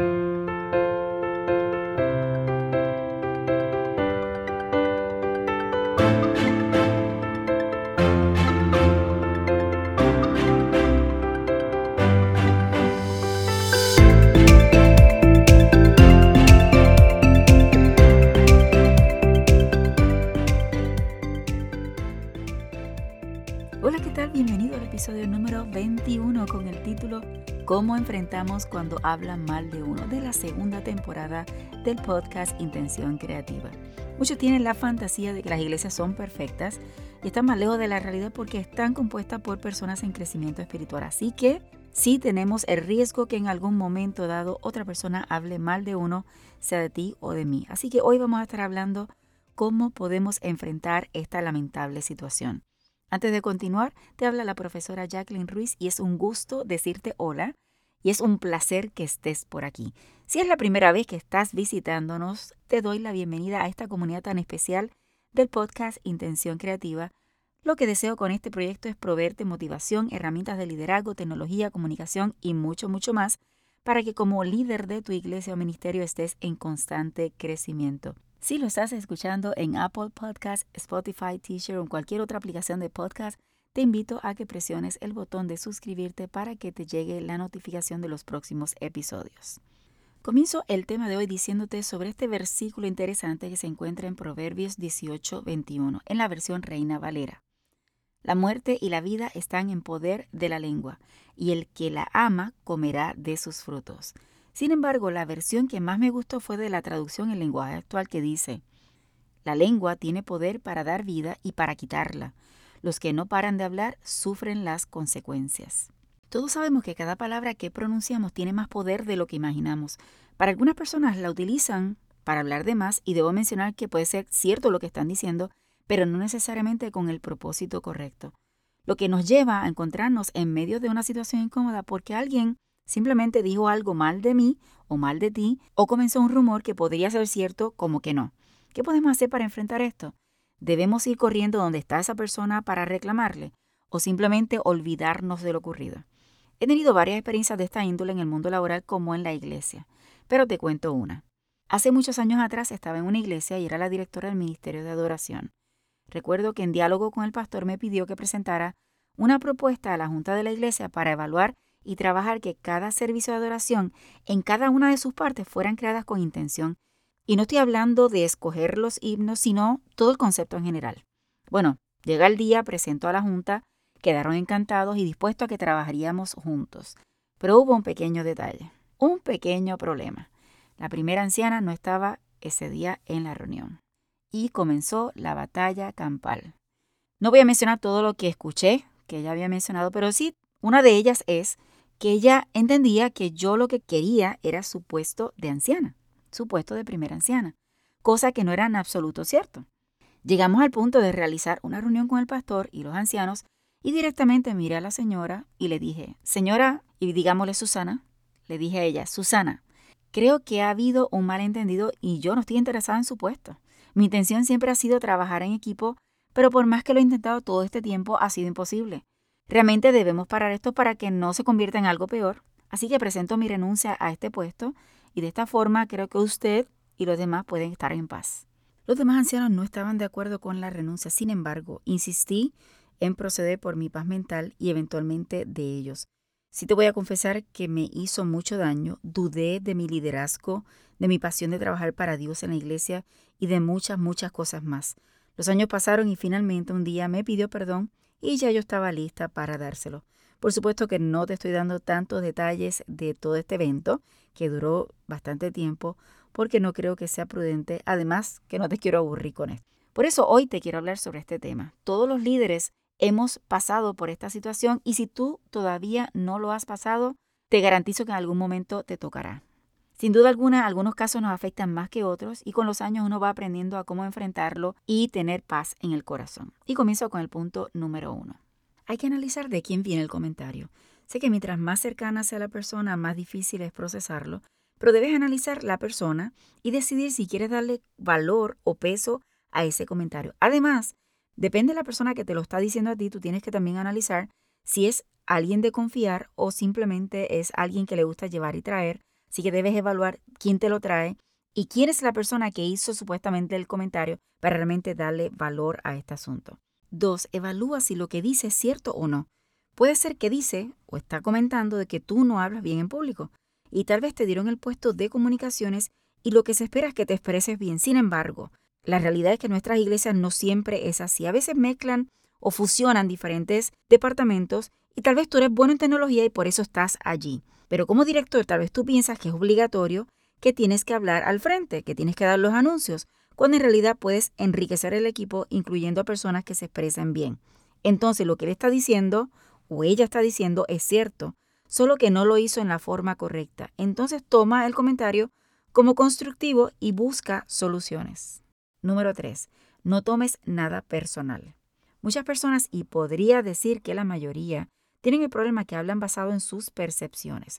thank you episodio número 21 con el título Cómo enfrentamos cuando hablan mal de uno de la segunda temporada del podcast Intención Creativa. Muchos tienen la fantasía de que las iglesias son perfectas y están más lejos de la realidad porque están compuestas por personas en crecimiento espiritual. Así que sí tenemos el riesgo que en algún momento dado otra persona hable mal de uno, sea de ti o de mí. Así que hoy vamos a estar hablando cómo podemos enfrentar esta lamentable situación. Antes de continuar, te habla la profesora Jacqueline Ruiz y es un gusto decirte hola y es un placer que estés por aquí. Si es la primera vez que estás visitándonos, te doy la bienvenida a esta comunidad tan especial del podcast Intención Creativa. Lo que deseo con este proyecto es proveerte motivación, herramientas de liderazgo, tecnología, comunicación y mucho, mucho más para que como líder de tu iglesia o ministerio estés en constante crecimiento. Si lo estás escuchando en Apple Podcast, Spotify, Teacher o en cualquier otra aplicación de podcast, te invito a que presiones el botón de suscribirte para que te llegue la notificación de los próximos episodios. Comienzo el tema de hoy diciéndote sobre este versículo interesante que se encuentra en Proverbios 18, 21, en la versión Reina Valera. La muerte y la vida están en poder de la lengua, y el que la ama comerá de sus frutos. Sin embargo, la versión que más me gustó fue de la traducción en lenguaje actual que dice, la lengua tiene poder para dar vida y para quitarla. Los que no paran de hablar sufren las consecuencias. Todos sabemos que cada palabra que pronunciamos tiene más poder de lo que imaginamos. Para algunas personas la utilizan para hablar de más y debo mencionar que puede ser cierto lo que están diciendo, pero no necesariamente con el propósito correcto. Lo que nos lleva a encontrarnos en medio de una situación incómoda porque alguien simplemente dijo algo mal de mí o mal de ti, o comenzó un rumor que podría ser cierto como que no. ¿Qué podemos hacer para enfrentar esto? ¿Debemos ir corriendo donde está esa persona para reclamarle o simplemente olvidarnos de lo ocurrido? He tenido varias experiencias de esta índole en el mundo laboral como en la iglesia, pero te cuento una. Hace muchos años atrás estaba en una iglesia y era la directora del Ministerio de Adoración. Recuerdo que en diálogo con el pastor me pidió que presentara una propuesta a la Junta de la Iglesia para evaluar y trabajar que cada servicio de adoración en cada una de sus partes fueran creadas con intención. Y no estoy hablando de escoger los himnos, sino todo el concepto en general. Bueno, llega el día, presento a la Junta, quedaron encantados y dispuestos a que trabajaríamos juntos. Pero hubo un pequeño detalle, un pequeño problema. La primera anciana no estaba ese día en la reunión. Y comenzó la batalla campal. No voy a mencionar todo lo que escuché, que ella había mencionado, pero sí, una de ellas es que ella entendía que yo lo que quería era su puesto de anciana, su puesto de primera anciana, cosa que no era en absoluto cierto. Llegamos al punto de realizar una reunión con el pastor y los ancianos y directamente miré a la señora y le dije, señora, y digámosle Susana, le dije a ella, Susana, creo que ha habido un malentendido y yo no estoy interesada en su puesto. Mi intención siempre ha sido trabajar en equipo, pero por más que lo he intentado todo este tiempo ha sido imposible. Realmente debemos parar esto para que no se convierta en algo peor. Así que presento mi renuncia a este puesto y de esta forma creo que usted y los demás pueden estar en paz. Los demás ancianos no estaban de acuerdo con la renuncia, sin embargo, insistí en proceder por mi paz mental y eventualmente de ellos. Sí te voy a confesar que me hizo mucho daño, dudé de mi liderazgo, de mi pasión de trabajar para Dios en la iglesia y de muchas, muchas cosas más. Los años pasaron y finalmente un día me pidió perdón y ya yo estaba lista para dárselo. Por supuesto que no te estoy dando tantos detalles de todo este evento, que duró bastante tiempo, porque no creo que sea prudente, además que no te quiero aburrir con esto. Por eso hoy te quiero hablar sobre este tema. Todos los líderes hemos pasado por esta situación y si tú todavía no lo has pasado, te garantizo que en algún momento te tocará. Sin duda alguna, algunos casos nos afectan más que otros y con los años uno va aprendiendo a cómo enfrentarlo y tener paz en el corazón. Y comienzo con el punto número uno. Hay que analizar de quién viene el comentario. Sé que mientras más cercana sea la persona, más difícil es procesarlo, pero debes analizar la persona y decidir si quieres darle valor o peso a ese comentario. Además, depende de la persona que te lo está diciendo a ti, tú tienes que también analizar si es alguien de confiar o simplemente es alguien que le gusta llevar y traer Así que debes evaluar quién te lo trae y quién es la persona que hizo supuestamente el comentario para realmente darle valor a este asunto. Dos, evalúa si lo que dice es cierto o no. Puede ser que dice o está comentando de que tú no hablas bien en público y tal vez te dieron el puesto de comunicaciones y lo que se espera es que te expreses bien. Sin embargo, la realidad es que nuestras iglesias no siempre es así. A veces mezclan o fusionan diferentes departamentos y tal vez tú eres bueno en tecnología y por eso estás allí. Pero como director tal vez tú piensas que es obligatorio que tienes que hablar al frente, que tienes que dar los anuncios, cuando en realidad puedes enriquecer el equipo incluyendo a personas que se expresen bien. Entonces lo que él está diciendo o ella está diciendo es cierto, solo que no lo hizo en la forma correcta. Entonces toma el comentario como constructivo y busca soluciones. Número 3. No tomes nada personal. Muchas personas, y podría decir que la mayoría, tienen el problema que hablan basado en sus percepciones,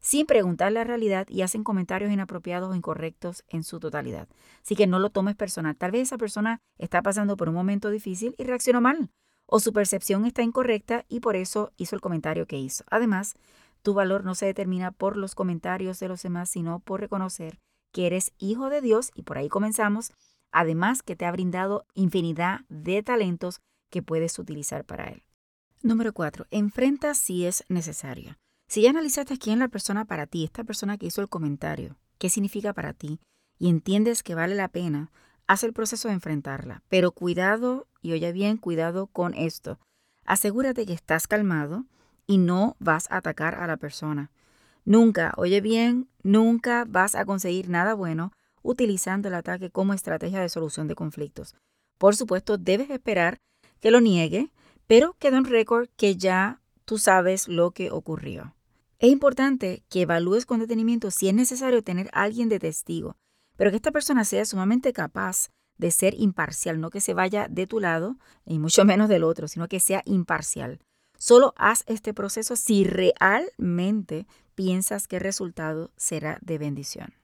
sin preguntar la realidad y hacen comentarios inapropiados o incorrectos en su totalidad. Así que no lo tomes personal. Tal vez esa persona está pasando por un momento difícil y reaccionó mal, o su percepción está incorrecta y por eso hizo el comentario que hizo. Además, tu valor no se determina por los comentarios de los demás, sino por reconocer que eres hijo de Dios y por ahí comenzamos. Además que te ha brindado infinidad de talentos que puedes utilizar para él. Número 4. Enfrenta si es necesario. Si ya analizaste quién es la persona para ti, esta persona que hizo el comentario, qué significa para ti, y entiendes que vale la pena, haz el proceso de enfrentarla. Pero cuidado, y oye bien, cuidado con esto. Asegúrate que estás calmado, y no vas a atacar a la persona. Nunca, oye bien, nunca vas a conseguir nada bueno utilizando el ataque como estrategia de solución de conflictos. Por supuesto, debes esperar que lo niegue, pero queda un récord que ya tú sabes lo que ocurrió. Es importante que evalúes con detenimiento si es necesario tener a alguien de testigo, pero que esta persona sea sumamente capaz de ser imparcial, no que se vaya de tu lado y mucho menos del otro, sino que sea imparcial. Solo haz este proceso si realmente piensas que el resultado será de bendición.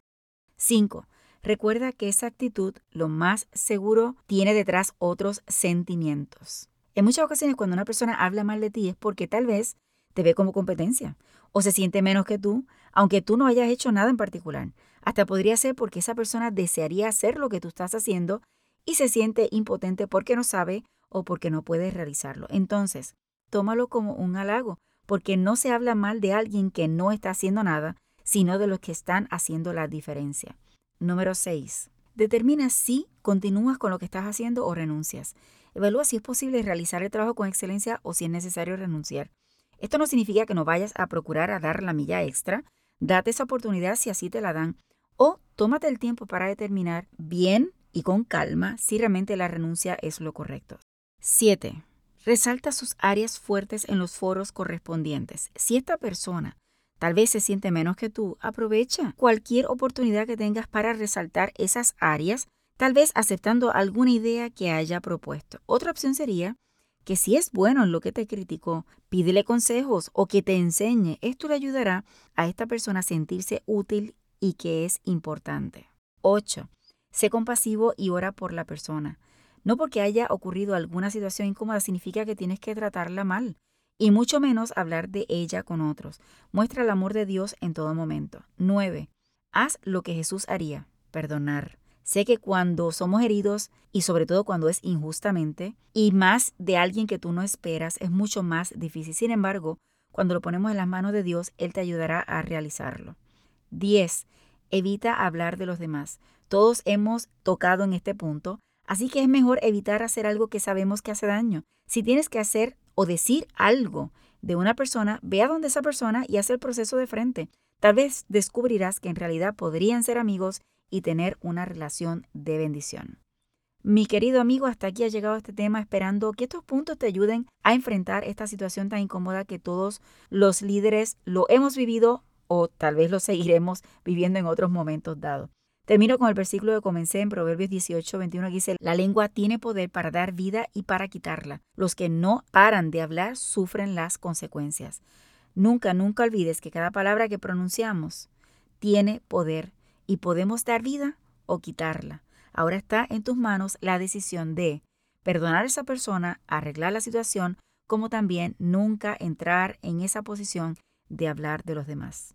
5. Recuerda que esa actitud, lo más seguro, tiene detrás otros sentimientos. En muchas ocasiones cuando una persona habla mal de ti es porque tal vez te ve como competencia o se siente menos que tú, aunque tú no hayas hecho nada en particular. Hasta podría ser porque esa persona desearía hacer lo que tú estás haciendo y se siente impotente porque no sabe o porque no puede realizarlo. Entonces, tómalo como un halago, porque no se habla mal de alguien que no está haciendo nada, sino de los que están haciendo la diferencia. Número 6. Determina si continúas con lo que estás haciendo o renuncias. Evalúa si es posible realizar el trabajo con excelencia o si es necesario renunciar. Esto no significa que no vayas a procurar a dar la milla extra. Date esa oportunidad si así te la dan. O tómate el tiempo para determinar bien y con calma si realmente la renuncia es lo correcto. 7. Resalta sus áreas fuertes en los foros correspondientes. Si esta persona tal vez se siente menos que tú, aprovecha cualquier oportunidad que tengas para resaltar esas áreas, tal vez aceptando alguna idea que haya propuesto. Otra opción sería que si es bueno en lo que te criticó, pídele consejos o que te enseñe. Esto le ayudará a esta persona a sentirse útil y que es importante. 8. Sé compasivo y ora por la persona. No porque haya ocurrido alguna situación incómoda significa que tienes que tratarla mal, y mucho menos hablar de ella con otros. Muestra el amor de Dios en todo momento. 9. Haz lo que Jesús haría, perdonar. Sé que cuando somos heridos, y sobre todo cuando es injustamente, y más de alguien que tú no esperas, es mucho más difícil. Sin embargo, cuando lo ponemos en las manos de Dios, Él te ayudará a realizarlo. 10. Evita hablar de los demás. Todos hemos tocado en este punto Así que es mejor evitar hacer algo que sabemos que hace daño. Si tienes que hacer o decir algo de una persona, ve a donde esa persona y haz el proceso de frente. Tal vez descubrirás que en realidad podrían ser amigos y tener una relación de bendición. Mi querido amigo, hasta aquí ha llegado este tema esperando que estos puntos te ayuden a enfrentar esta situación tan incómoda que todos los líderes lo hemos vivido o tal vez lo seguiremos viviendo en otros momentos dados. Termino con el versículo que comencé en Proverbios 18, 21, que dice, la lengua tiene poder para dar vida y para quitarla. Los que no paran de hablar sufren las consecuencias. Nunca, nunca olvides que cada palabra que pronunciamos tiene poder y podemos dar vida o quitarla. Ahora está en tus manos la decisión de perdonar a esa persona, arreglar la situación, como también nunca entrar en esa posición de hablar de los demás.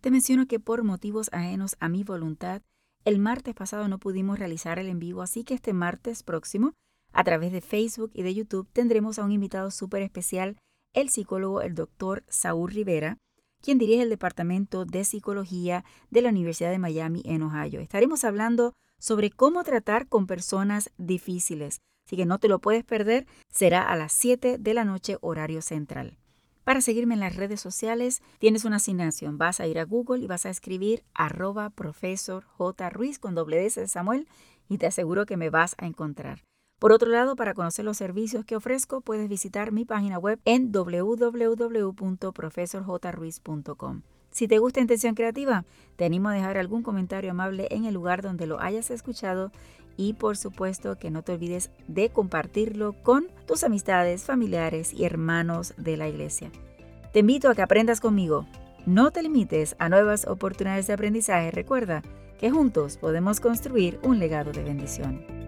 Te menciono que por motivos ajenos a mi voluntad, el martes pasado no pudimos realizar el en vivo, así que este martes próximo, a través de Facebook y de YouTube, tendremos a un invitado súper especial, el psicólogo, el doctor Saúl Rivera, quien dirige el Departamento de Psicología de la Universidad de Miami en Ohio. Estaremos hablando sobre cómo tratar con personas difíciles, así que no te lo puedes perder, será a las 7 de la noche horario central. Para seguirme en las redes sociales tienes una asignación. Vas a ir a Google y vas a escribir arroba profesor J. Ruiz con doble S de Samuel y te aseguro que me vas a encontrar. Por otro lado, para conocer los servicios que ofrezco, puedes visitar mi página web en www.profesorjruiz.com. Si te gusta Intención Creativa, te animo a dejar algún comentario amable en el lugar donde lo hayas escuchado y por supuesto que no te olvides de compartirlo con tus amistades, familiares y hermanos de la iglesia. Te invito a que aprendas conmigo. No te limites a nuevas oportunidades de aprendizaje. Recuerda que juntos podemos construir un legado de bendición.